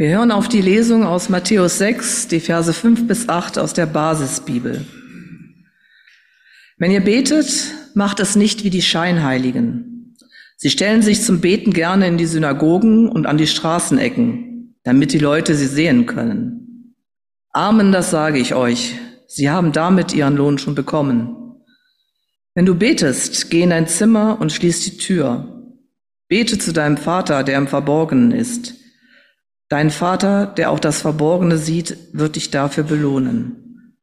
Wir hören auf die Lesung aus Matthäus 6, die Verse 5 bis 8 aus der Basisbibel. Wenn ihr betet, macht es nicht wie die Scheinheiligen. Sie stellen sich zum Beten gerne in die Synagogen und an die Straßenecken, damit die Leute sie sehen können. Amen, das sage ich euch. Sie haben damit ihren Lohn schon bekommen. Wenn du betest, geh in dein Zimmer und schließ die Tür. Bete zu deinem Vater, der im Verborgenen ist Dein Vater, der auch das Verborgene sieht, wird dich dafür belohnen.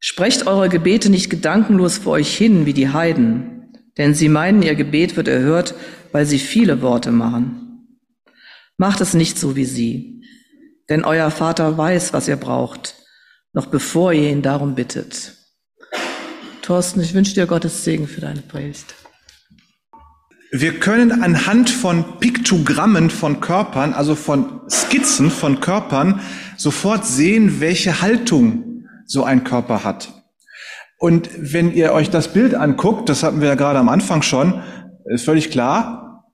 Sprecht eure Gebete nicht gedankenlos vor euch hin wie die Heiden, denn sie meinen, ihr Gebet wird erhört, weil sie viele Worte machen. Macht es nicht so wie sie, denn euer Vater weiß, was ihr braucht, noch bevor ihr ihn darum bittet. Thorsten, ich wünsche dir Gottes Segen für deine Predigt. Wir können anhand von Piktogrammen von Körpern, also von Skizzen von Körpern, sofort sehen, welche Haltung so ein Körper hat. Und wenn ihr euch das Bild anguckt, das hatten wir ja gerade am Anfang schon, ist völlig klar,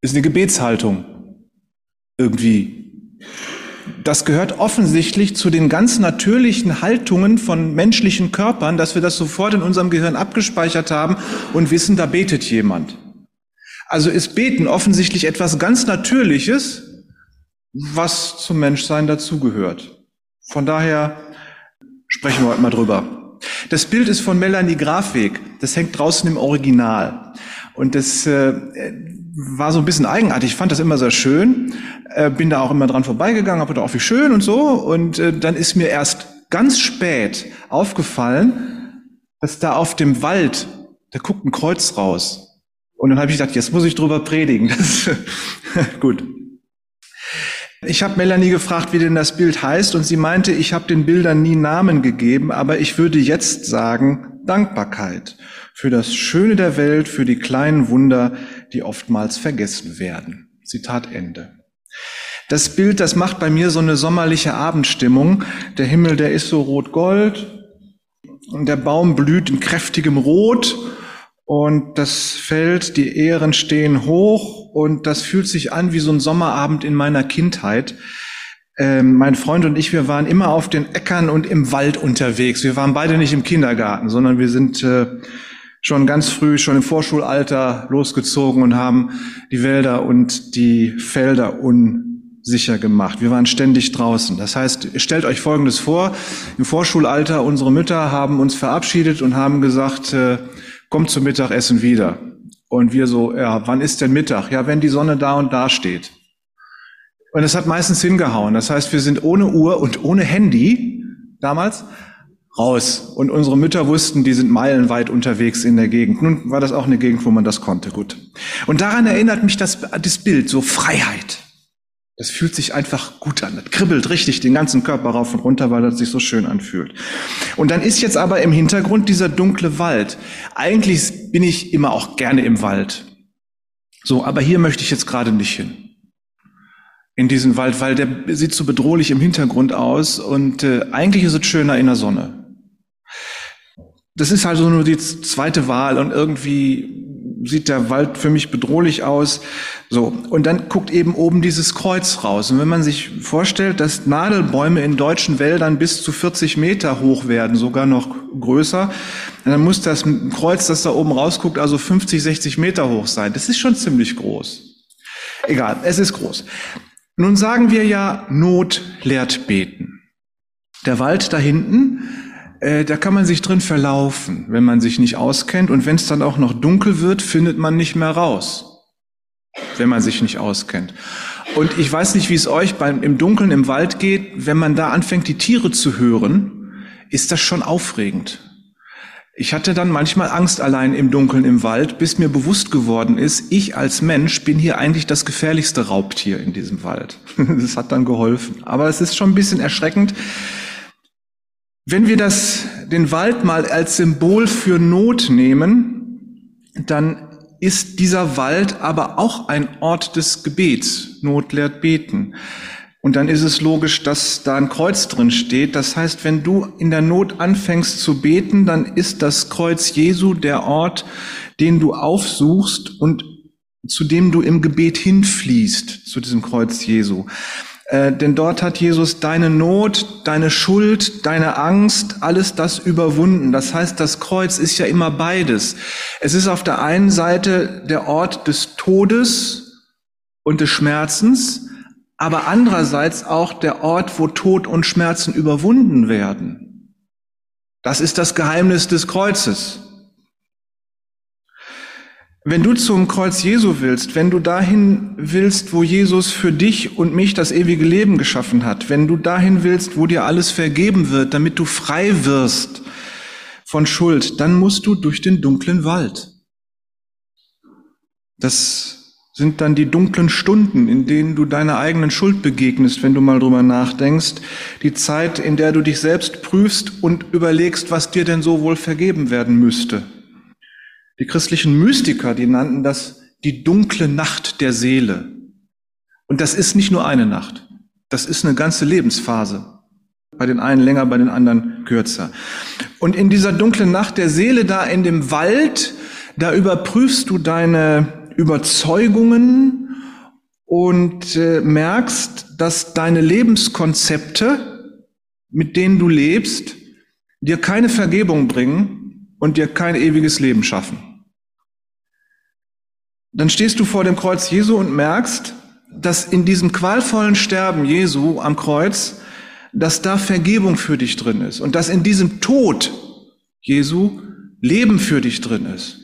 ist eine Gebetshaltung. Irgendwie. Das gehört offensichtlich zu den ganz natürlichen Haltungen von menschlichen Körpern, dass wir das sofort in unserem Gehirn abgespeichert haben und wissen, da betet jemand. Also ist Beten offensichtlich etwas ganz Natürliches, was zum Menschsein dazugehört. Von daher sprechen wir heute mal drüber. Das Bild ist von Melanie Grafweg. Das hängt draußen im Original. Und das äh, war so ein bisschen eigenartig. Ich fand das immer sehr schön. Äh, bin da auch immer dran vorbeigegangen, habe gedacht, auch wie schön und so. Und äh, dann ist mir erst ganz spät aufgefallen, dass da auf dem Wald, da guckt ein Kreuz raus. Und dann habe ich gedacht, jetzt muss ich drüber predigen. Das, gut. Ich habe Melanie gefragt, wie denn das Bild heißt, und sie meinte, ich habe den Bildern nie Namen gegeben, aber ich würde jetzt sagen Dankbarkeit für das Schöne der Welt, für die kleinen Wunder, die oftmals vergessen werden. Zitat Ende. Das Bild, das macht bei mir so eine sommerliche Abendstimmung. Der Himmel, der ist so rot-gold und der Baum blüht in kräftigem Rot und das Feld, die Ähren stehen hoch und das fühlt sich an wie so ein Sommerabend in meiner Kindheit. Ähm, mein Freund und ich, wir waren immer auf den Äckern und im Wald unterwegs. Wir waren beide nicht im Kindergarten, sondern wir sind äh, schon ganz früh, schon im Vorschulalter losgezogen und haben die Wälder und die Felder unsicher gemacht. Wir waren ständig draußen. Das heißt, stellt euch Folgendes vor. Im Vorschulalter, unsere Mütter haben uns verabschiedet und haben gesagt, äh, kommt zum Mittagessen wieder. Und wir so, ja, wann ist denn Mittag? Ja, wenn die Sonne da und da steht. Und es hat meistens hingehauen. Das heißt, wir sind ohne Uhr und ohne Handy damals raus. Und unsere Mütter wussten, die sind meilenweit unterwegs in der Gegend. Nun war das auch eine Gegend, wo man das konnte, gut. Und daran erinnert mich das, das Bild, so Freiheit. Das fühlt sich einfach gut an. Das kribbelt richtig den ganzen Körper rauf und runter, weil das sich so schön anfühlt. Und dann ist jetzt aber im Hintergrund dieser dunkle Wald. Eigentlich bin ich immer auch gerne im Wald. So, aber hier möchte ich jetzt gerade nicht hin. In diesen Wald, weil der sieht so bedrohlich im Hintergrund aus und äh, eigentlich ist es schöner in der Sonne. Das ist also nur die zweite Wahl und irgendwie sieht der Wald für mich bedrohlich aus. So. Und dann guckt eben oben dieses Kreuz raus. Und wenn man sich vorstellt, dass Nadelbäume in deutschen Wäldern bis zu 40 Meter hoch werden, sogar noch größer, dann muss das Kreuz, das da oben rausguckt, also 50, 60 Meter hoch sein. Das ist schon ziemlich groß. Egal, es ist groß. Nun sagen wir ja, Not lehrt beten. Der Wald da hinten, äh, da kann man sich drin verlaufen, wenn man sich nicht auskennt. Und wenn es dann auch noch dunkel wird, findet man nicht mehr raus, wenn man sich nicht auskennt. Und ich weiß nicht, wie es euch beim, im Dunkeln im Wald geht. Wenn man da anfängt, die Tiere zu hören, ist das schon aufregend. Ich hatte dann manchmal Angst allein im Dunkeln im Wald, bis mir bewusst geworden ist, ich als Mensch bin hier eigentlich das gefährlichste Raubtier in diesem Wald. Das hat dann geholfen. Aber es ist schon ein bisschen erschreckend, wenn wir das, den Wald mal als Symbol für Not nehmen, dann ist dieser Wald aber auch ein Ort des Gebets. Not lehrt beten. Und dann ist es logisch, dass da ein Kreuz drin steht. Das heißt, wenn du in der Not anfängst zu beten, dann ist das Kreuz Jesu der Ort, den du aufsuchst und zu dem du im Gebet hinfließt, zu diesem Kreuz Jesu. Äh, denn dort hat Jesus deine Not, deine Schuld, deine Angst, alles das überwunden. Das heißt, das Kreuz ist ja immer beides. Es ist auf der einen Seite der Ort des Todes und des Schmerzens, aber andererseits auch der Ort, wo Tod und Schmerzen überwunden werden. Das ist das Geheimnis des Kreuzes. Wenn du zum Kreuz Jesu willst, wenn du dahin willst, wo Jesus für dich und mich das ewige Leben geschaffen hat, wenn du dahin willst, wo dir alles vergeben wird, damit du frei wirst von Schuld, dann musst du durch den dunklen Wald. Das sind dann die dunklen Stunden, in denen du deiner eigenen Schuld begegnest, wenn du mal drüber nachdenkst, die Zeit, in der du dich selbst prüfst und überlegst, was dir denn so wohl vergeben werden müsste. Die christlichen Mystiker, die nannten das die dunkle Nacht der Seele. Und das ist nicht nur eine Nacht. Das ist eine ganze Lebensphase. Bei den einen länger, bei den anderen kürzer. Und in dieser dunklen Nacht der Seele, da in dem Wald, da überprüfst du deine Überzeugungen und äh, merkst, dass deine Lebenskonzepte, mit denen du lebst, dir keine Vergebung bringen und dir kein ewiges Leben schaffen. Dann stehst du vor dem Kreuz Jesu und merkst, dass in diesem qualvollen Sterben Jesu am Kreuz, dass da Vergebung für dich drin ist und dass in diesem Tod Jesu Leben für dich drin ist.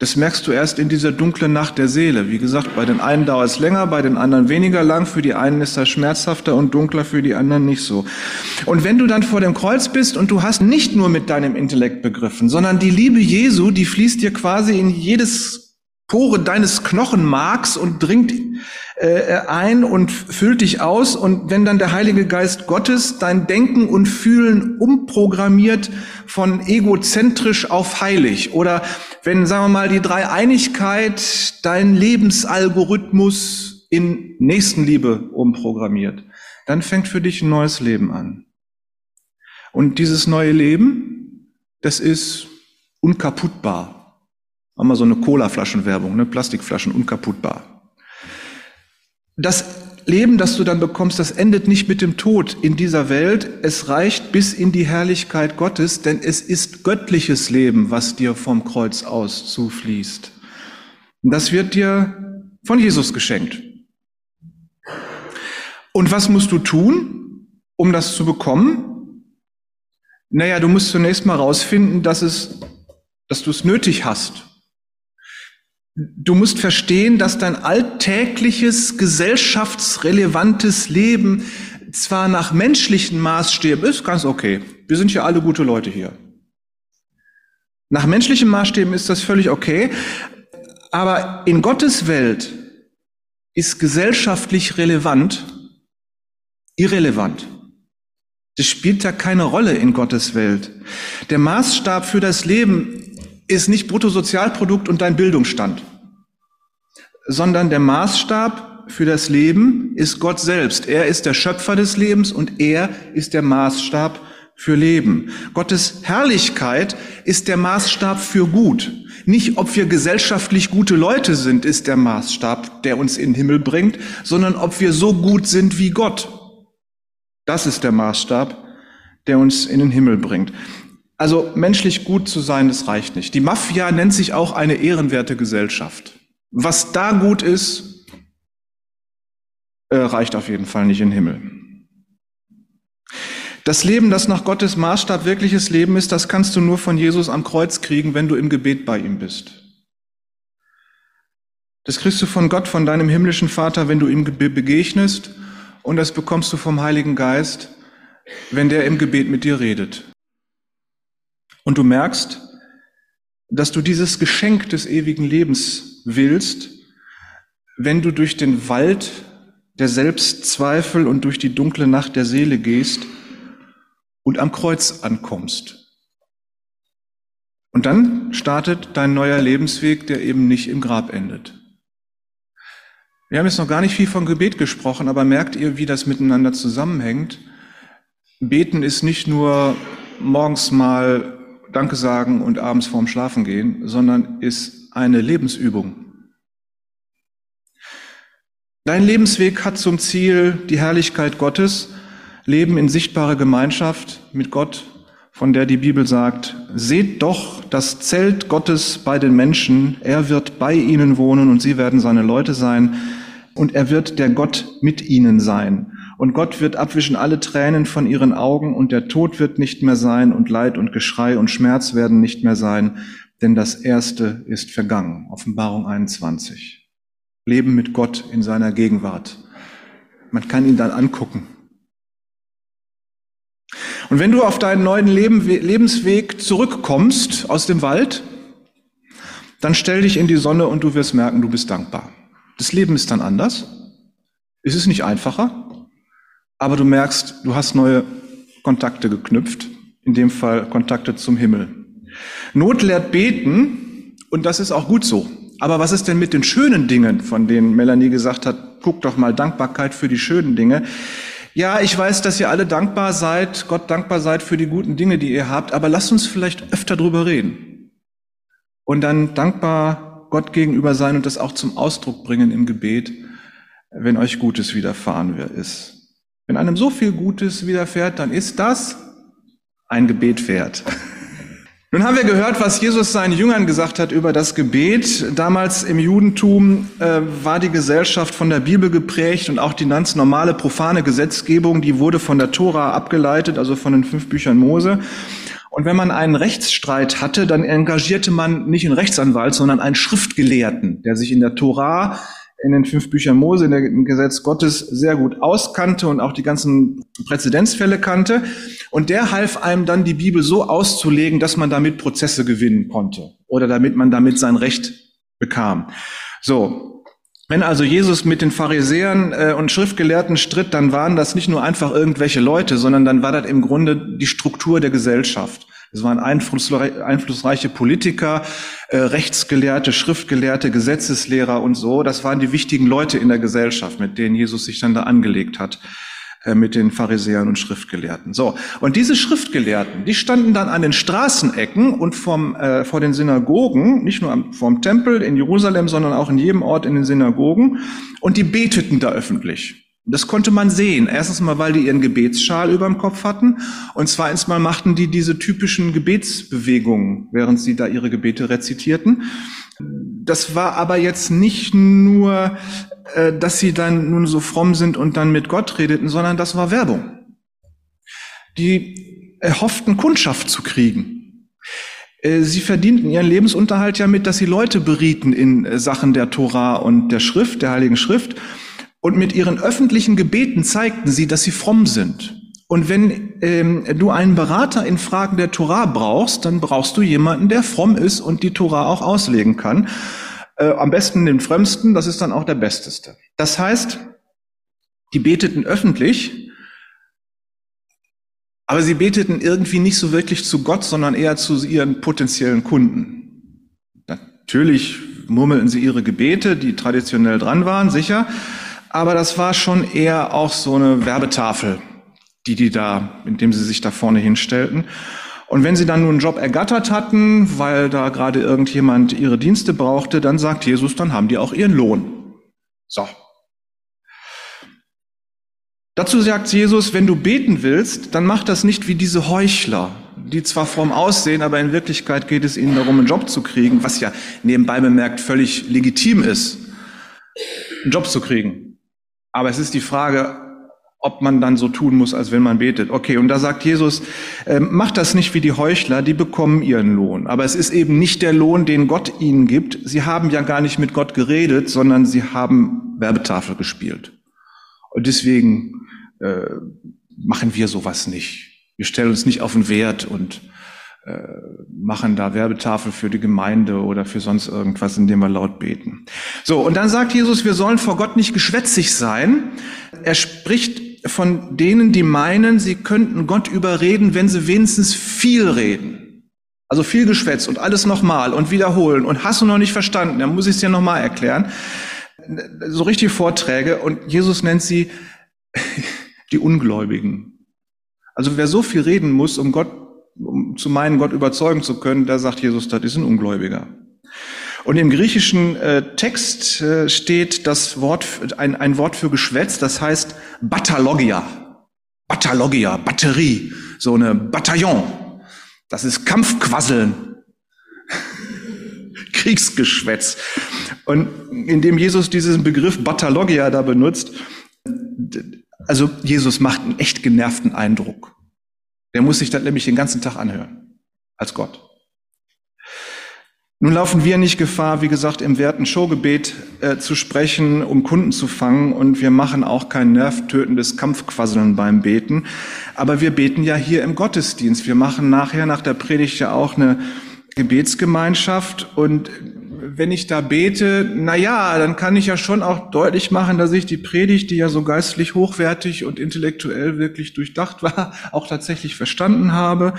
Das merkst du erst in dieser dunklen Nacht der Seele. Wie gesagt, bei den einen dauert es länger, bei den anderen weniger lang. Für die einen ist das schmerzhafter und dunkler, für die anderen nicht so. Und wenn du dann vor dem Kreuz bist und du hast nicht nur mit deinem Intellekt begriffen, sondern die Liebe Jesu, die fließt dir quasi in jedes Pore deines Knochenmarks und dringt äh, ein und füllt dich aus. Und wenn dann der Heilige Geist Gottes dein Denken und Fühlen umprogrammiert von egozentrisch auf heilig oder wenn, sagen wir mal, die Dreieinigkeit dein Lebensalgorithmus in Nächstenliebe umprogrammiert, dann fängt für dich ein neues Leben an. Und dieses neue Leben, das ist unkaputtbar haben wir so eine Cola-Flaschenwerbung, ne? Plastikflaschen unkaputtbar. Das Leben, das du dann bekommst, das endet nicht mit dem Tod in dieser Welt. Es reicht bis in die Herrlichkeit Gottes, denn es ist göttliches Leben, was dir vom Kreuz aus zufließt. Und das wird dir von Jesus geschenkt. Und was musst du tun, um das zu bekommen? Naja, du musst zunächst mal rausfinden, dass es, dass du es nötig hast. Du musst verstehen, dass dein alltägliches, gesellschaftsrelevantes Leben zwar nach menschlichen Maßstäben ist, ganz okay. Wir sind ja alle gute Leute hier. Nach menschlichen Maßstäben ist das völlig okay. Aber in Gottes Welt ist gesellschaftlich relevant irrelevant. Das spielt da keine Rolle in Gottes Welt. Der Maßstab für das Leben ist nicht Bruttosozialprodukt und dein Bildungsstand, sondern der Maßstab für das Leben ist Gott selbst. Er ist der Schöpfer des Lebens und er ist der Maßstab für Leben. Gottes Herrlichkeit ist der Maßstab für gut. Nicht, ob wir gesellschaftlich gute Leute sind, ist der Maßstab, der uns in den Himmel bringt, sondern ob wir so gut sind wie Gott. Das ist der Maßstab, der uns in den Himmel bringt. Also menschlich gut zu sein, das reicht nicht. Die Mafia nennt sich auch eine ehrenwerte Gesellschaft. Was da gut ist, äh, reicht auf jeden Fall nicht in den Himmel. Das Leben, das nach Gottes Maßstab wirkliches Leben ist, das kannst du nur von Jesus am Kreuz kriegen, wenn du im Gebet bei ihm bist. Das kriegst du von Gott, von deinem himmlischen Vater, wenn du ihm begegnest, und das bekommst du vom Heiligen Geist, wenn der im Gebet mit dir redet. Und du merkst, dass du dieses Geschenk des ewigen Lebens willst, wenn du durch den Wald der Selbstzweifel und durch die dunkle Nacht der Seele gehst und am Kreuz ankommst. Und dann startet dein neuer Lebensweg, der eben nicht im Grab endet. Wir haben jetzt noch gar nicht viel von Gebet gesprochen, aber merkt ihr, wie das miteinander zusammenhängt? Beten ist nicht nur morgens mal Danke sagen und abends vorm Schlafen gehen, sondern ist eine Lebensübung. Dein Lebensweg hat zum Ziel die Herrlichkeit Gottes, Leben in sichtbare Gemeinschaft mit Gott, von der die Bibel sagt, seht doch das Zelt Gottes bei den Menschen, er wird bei ihnen wohnen und sie werden seine Leute sein und er wird der Gott mit ihnen sein. Und Gott wird abwischen alle Tränen von ihren Augen und der Tod wird nicht mehr sein und Leid und Geschrei und Schmerz werden nicht mehr sein, denn das Erste ist vergangen. Offenbarung 21. Leben mit Gott in seiner Gegenwart. Man kann ihn dann angucken. Und wenn du auf deinen neuen Leben, Lebensweg zurückkommst aus dem Wald, dann stell dich in die Sonne und du wirst merken, du bist dankbar. Das Leben ist dann anders. Es ist nicht einfacher, aber du merkst, du hast neue Kontakte geknüpft, in dem Fall Kontakte zum Himmel. Not lehrt beten und das ist auch gut so. Aber was ist denn mit den schönen Dingen, von denen Melanie gesagt hat, guck doch mal Dankbarkeit für die schönen Dinge. Ja, ich weiß, dass ihr alle dankbar seid, Gott dankbar seid für die guten Dinge, die ihr habt, aber lasst uns vielleicht öfter drüber reden. Und dann dankbar Gott gegenüber sein und das auch zum Ausdruck bringen im Gebet, wenn euch Gutes widerfahren ist. Wenn einem so viel Gutes widerfährt, dann ist das ein Gebet wert. Nun haben wir gehört, was Jesus seinen Jüngern gesagt hat über das Gebet. Damals im Judentum äh, war die Gesellschaft von der Bibel geprägt und auch die ganz normale profane Gesetzgebung, die wurde von der Tora abgeleitet, also von den fünf Büchern Mose. Und wenn man einen Rechtsstreit hatte, dann engagierte man nicht einen Rechtsanwalt, sondern einen Schriftgelehrten, der sich in der Tora in den fünf Büchern Mose, in dem Gesetz Gottes sehr gut auskannte und auch die ganzen Präzedenzfälle kannte. Und der half einem dann, die Bibel so auszulegen, dass man damit Prozesse gewinnen konnte oder damit man damit sein Recht bekam. So. Wenn also Jesus mit den Pharisäern äh, und Schriftgelehrten stritt, dann waren das nicht nur einfach irgendwelche Leute, sondern dann war das im Grunde die Struktur der Gesellschaft. Es waren einflussreiche Politiker, äh, Rechtsgelehrte, Schriftgelehrte, Gesetzeslehrer und so. Das waren die wichtigen Leute in der Gesellschaft, mit denen Jesus sich dann da angelegt hat äh, mit den Pharisäern und Schriftgelehrten. So, und diese Schriftgelehrten, die standen dann an den Straßenecken und vom, äh, vor den Synagogen, nicht nur am, vom Tempel in Jerusalem, sondern auch in jedem Ort in den Synagogen, und die beteten da öffentlich. Das konnte man sehen. Erstens mal, weil die ihren Gebetsschal über dem Kopf hatten. Und zweitens mal machten die diese typischen Gebetsbewegungen, während sie da ihre Gebete rezitierten. Das war aber jetzt nicht nur, äh, dass sie dann nun so fromm sind und dann mit Gott redeten, sondern das war Werbung. Die erhofften Kundschaft zu kriegen. Äh, sie verdienten ihren Lebensunterhalt ja mit, dass sie Leute berieten in äh, Sachen der Tora und der Schrift, der Heiligen Schrift. Und mit ihren öffentlichen Gebeten zeigten sie, dass sie fromm sind. Und wenn ähm, du einen Berater in Fragen der Torah brauchst, dann brauchst du jemanden, der fromm ist und die Torah auch auslegen kann. Äh, am besten den Frömmsten, das ist dann auch der Besteste. Das heißt, die beteten öffentlich, aber sie beteten irgendwie nicht so wirklich zu Gott, sondern eher zu ihren potenziellen Kunden. Natürlich murmelten sie ihre Gebete, die traditionell dran waren, sicher aber das war schon eher auch so eine Werbetafel, die die da, indem sie sich da vorne hinstellten. Und wenn sie dann nun einen Job ergattert hatten, weil da gerade irgendjemand ihre Dienste brauchte, dann sagt Jesus, dann haben die auch ihren Lohn. So. Dazu sagt Jesus, wenn du beten willst, dann mach das nicht wie diese Heuchler, die zwar vorm Aussehen, aber in Wirklichkeit geht es ihnen darum, einen Job zu kriegen, was ja nebenbei bemerkt völlig legitim ist, einen Job zu kriegen. Aber es ist die Frage, ob man dann so tun muss, als wenn man betet. Okay, und da sagt Jesus, äh, macht das nicht wie die Heuchler, die bekommen ihren Lohn. Aber es ist eben nicht der Lohn, den Gott ihnen gibt. Sie haben ja gar nicht mit Gott geredet, sondern sie haben Werbetafel gespielt. Und deswegen äh, machen wir sowas nicht. Wir stellen uns nicht auf den Wert und machen da Werbetafel für die Gemeinde oder für sonst irgendwas, indem wir laut beten. So, und dann sagt Jesus, wir sollen vor Gott nicht geschwätzig sein. Er spricht von denen, die meinen, sie könnten Gott überreden, wenn sie wenigstens viel reden. Also viel Geschwätz und alles nochmal und wiederholen und hast du noch nicht verstanden, dann muss ich es dir nochmal erklären. So richtige Vorträge und Jesus nennt sie die Ungläubigen. Also wer so viel reden muss, um Gott zu meinen, Gott überzeugen zu können, da sagt Jesus, das ist ein Ungläubiger. Und im griechischen äh, Text äh, steht das Wort, ein, ein Wort für Geschwätz, das heißt Batalogia. Batalogia, Batterie, so eine Bataillon. Das ist Kampfquasseln. Kriegsgeschwätz. Und indem Jesus diesen Begriff Batalogia da benutzt, also Jesus macht einen echt genervten Eindruck. Der muss sich das nämlich den ganzen Tag anhören, als Gott. Nun laufen wir nicht Gefahr, wie gesagt, im werten Showgebet äh, zu sprechen, um Kunden zu fangen, und wir machen auch kein nervtötendes Kampfquasseln beim Beten. Aber wir beten ja hier im Gottesdienst. Wir machen nachher nach der Predigt ja auch eine Gebetsgemeinschaft und wenn ich da bete, na ja, dann kann ich ja schon auch deutlich machen, dass ich die Predigt, die ja so geistlich hochwertig und intellektuell wirklich durchdacht war, auch tatsächlich verstanden habe.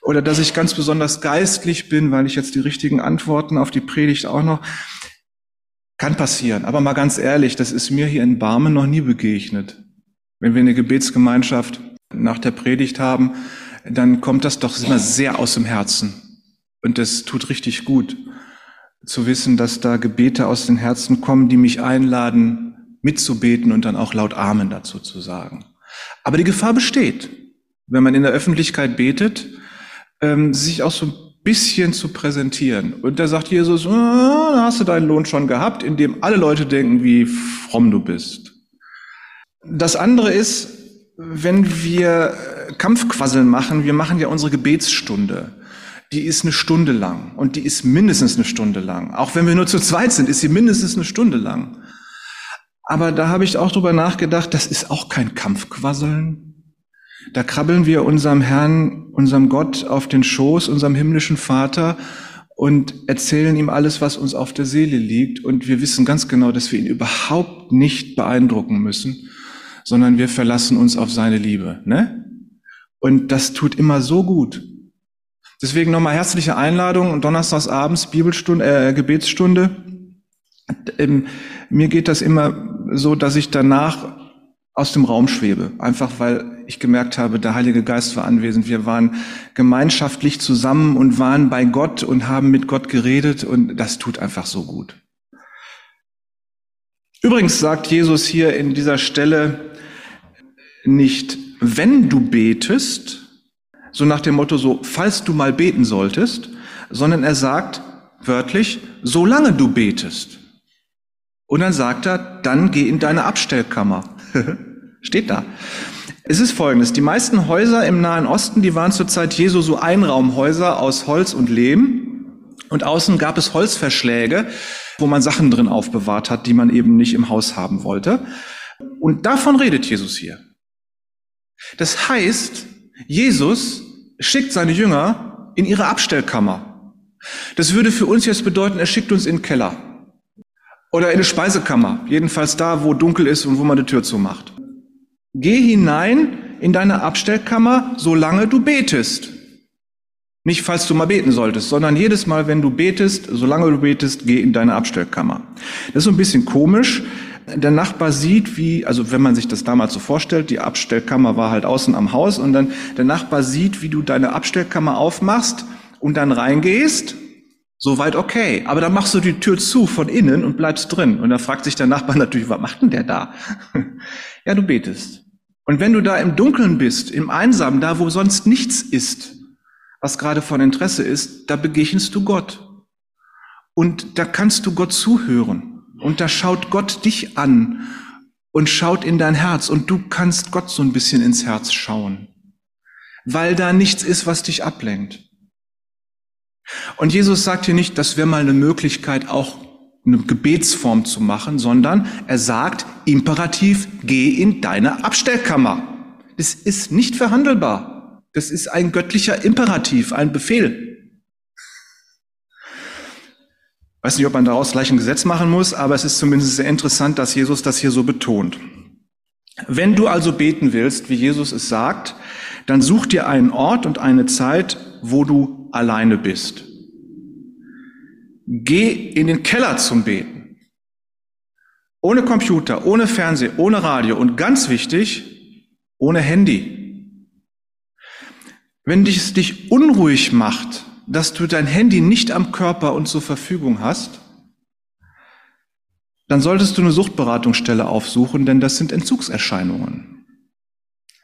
Oder dass ich ganz besonders geistlich bin, weil ich jetzt die richtigen Antworten auf die Predigt auch noch. Kann passieren. Aber mal ganz ehrlich, das ist mir hier in Barmen noch nie begegnet. Wenn wir eine Gebetsgemeinschaft nach der Predigt haben, dann kommt das doch immer sehr aus dem Herzen. Und das tut richtig gut zu wissen, dass da Gebete aus den Herzen kommen, die mich einladen, mitzubeten und dann auch laut Amen dazu zu sagen. Aber die Gefahr besteht, wenn man in der Öffentlichkeit betet, ähm, sich auch so ein bisschen zu präsentieren. Und da sagt Jesus, ah, hast du deinen Lohn schon gehabt, indem alle Leute denken, wie fromm du bist. Das andere ist, wenn wir Kampfquasseln machen, wir machen ja unsere Gebetsstunde die ist eine Stunde lang und die ist mindestens eine Stunde lang. Auch wenn wir nur zu zweit sind, ist sie mindestens eine Stunde lang. Aber da habe ich auch drüber nachgedacht, das ist auch kein Kampfquasseln. Da krabbeln wir unserem Herrn, unserem Gott auf den Schoß, unserem himmlischen Vater und erzählen ihm alles, was uns auf der Seele liegt. Und wir wissen ganz genau, dass wir ihn überhaupt nicht beeindrucken müssen, sondern wir verlassen uns auf seine Liebe. Ne? Und das tut immer so gut. Deswegen nochmal herzliche Einladung und donnerstags abends Bibelstunde, äh, Gebetsstunde. Ähm, mir geht das immer so, dass ich danach aus dem Raum schwebe, einfach weil ich gemerkt habe, der Heilige Geist war anwesend. Wir waren gemeinschaftlich zusammen und waren bei Gott und haben mit Gott geredet und das tut einfach so gut. Übrigens sagt Jesus hier in dieser Stelle nicht, wenn du betest, so nach dem Motto so, falls du mal beten solltest, sondern er sagt wörtlich, solange du betest. Und dann sagt er, dann geh in deine Abstellkammer. Steht da. Es ist folgendes, die meisten Häuser im Nahen Osten, die waren zur Zeit Jesu so Einraumhäuser aus Holz und Lehm. Und außen gab es Holzverschläge, wo man Sachen drin aufbewahrt hat, die man eben nicht im Haus haben wollte. Und davon redet Jesus hier. Das heißt, Jesus schickt seine Jünger in ihre Abstellkammer. Das würde für uns jetzt bedeuten, er schickt uns in den Keller oder in eine Speisekammer, jedenfalls da, wo dunkel ist und wo man die Tür zumacht. Geh hinein in deine Abstellkammer, solange du betest. Nicht, falls du mal beten solltest, sondern jedes Mal, wenn du betest, solange du betest, geh in deine Abstellkammer. Das ist so ein bisschen komisch, der Nachbar sieht, wie, also wenn man sich das damals so vorstellt, die Abstellkammer war halt außen am Haus und dann der Nachbar sieht, wie du deine Abstellkammer aufmachst und dann reingehst, soweit okay. Aber dann machst du die Tür zu von innen und bleibst drin. Und da fragt sich der Nachbar natürlich, was macht denn der da? ja, du betest. Und wenn du da im Dunkeln bist, im Einsamen, da wo sonst nichts ist, was gerade von Interesse ist, da begegnest du Gott. Und da kannst du Gott zuhören. Und da schaut Gott dich an und schaut in dein Herz und du kannst Gott so ein bisschen ins Herz schauen, weil da nichts ist, was dich ablenkt. Und Jesus sagt hier nicht, das wäre mal eine Möglichkeit, auch eine Gebetsform zu machen, sondern er sagt imperativ, geh in deine Abstellkammer. Das ist nicht verhandelbar. Das ist ein göttlicher Imperativ, ein Befehl. Weiß nicht, ob man daraus gleich ein Gesetz machen muss, aber es ist zumindest sehr interessant, dass Jesus das hier so betont. Wenn du also beten willst, wie Jesus es sagt, dann such dir einen Ort und eine Zeit, wo du alleine bist. Geh in den Keller zum Beten. Ohne Computer, ohne Fernsehen, ohne Radio und ganz wichtig, ohne Handy. Wenn es dich unruhig macht, dass du dein Handy nicht am Körper und zur Verfügung hast, dann solltest du eine Suchtberatungsstelle aufsuchen, denn das sind Entzugserscheinungen.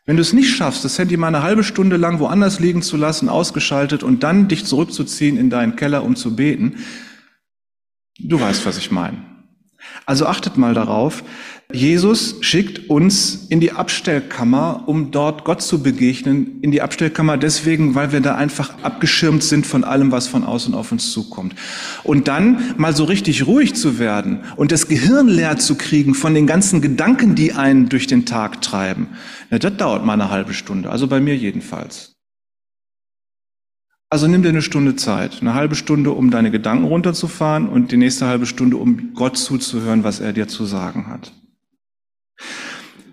Wenn du es nicht schaffst, das Handy mal eine halbe Stunde lang woanders liegen zu lassen, ausgeschaltet und dann dich zurückzuziehen in deinen Keller, um zu beten, du weißt, was ich meine. Also achtet mal darauf, Jesus schickt uns in die Abstellkammer, um dort Gott zu begegnen. In die Abstellkammer deswegen, weil wir da einfach abgeschirmt sind von allem, was von außen auf uns zukommt. Und dann mal so richtig ruhig zu werden und das Gehirn leer zu kriegen von den ganzen Gedanken, die einen durch den Tag treiben. Ja, das dauert mal eine halbe Stunde. Also bei mir jedenfalls. Also nimm dir eine Stunde Zeit, eine halbe Stunde, um deine Gedanken runterzufahren und die nächste halbe Stunde, um Gott zuzuhören, was er dir zu sagen hat.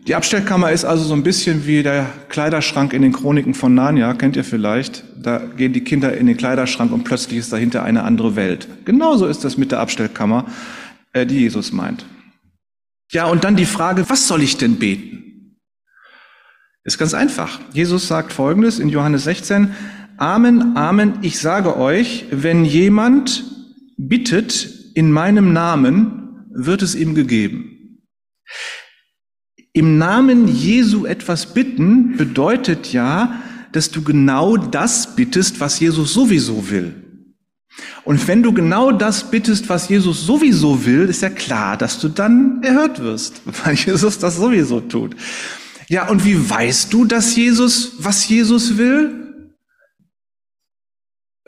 Die Abstellkammer ist also so ein bisschen wie der Kleiderschrank in den Chroniken von Narnia, kennt ihr vielleicht. Da gehen die Kinder in den Kleiderschrank und plötzlich ist dahinter eine andere Welt. Genauso ist das mit der Abstellkammer, äh, die Jesus meint. Ja, und dann die Frage, was soll ich denn beten? Ist ganz einfach. Jesus sagt Folgendes in Johannes 16, Amen, Amen, ich sage euch, wenn jemand bittet in meinem Namen, wird es ihm gegeben. Im Namen Jesu etwas bitten bedeutet ja, dass du genau das bittest, was Jesus sowieso will. Und wenn du genau das bittest, was Jesus sowieso will, ist ja klar, dass du dann erhört wirst, weil Jesus das sowieso tut. Ja, und wie weißt du, dass Jesus, was Jesus will?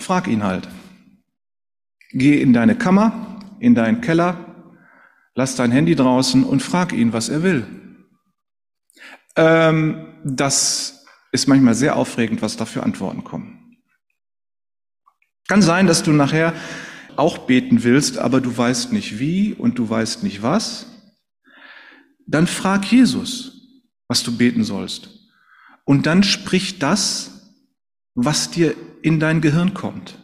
Frag ihn halt. Geh in deine Kammer, in deinen Keller, lass dein Handy draußen und frag ihn, was er will. Ähm, das ist manchmal sehr aufregend, was da für Antworten kommen. Kann sein, dass du nachher auch beten willst, aber du weißt nicht wie und du weißt nicht was. Dann frag Jesus, was du beten sollst. Und dann sprich das, was dir in dein Gehirn kommt.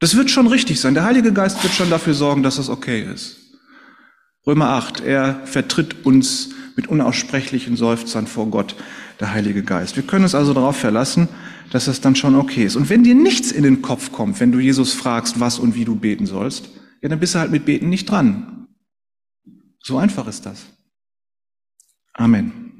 Das wird schon richtig sein. Der Heilige Geist wird schon dafür sorgen, dass es okay ist. Römer 8, er vertritt uns mit unaussprechlichen Seufzern vor Gott, der Heilige Geist. Wir können uns also darauf verlassen, dass es dann schon okay ist. Und wenn dir nichts in den Kopf kommt, wenn du Jesus fragst, was und wie du beten sollst, ja, dann bist du halt mit Beten nicht dran. So einfach ist das. Amen.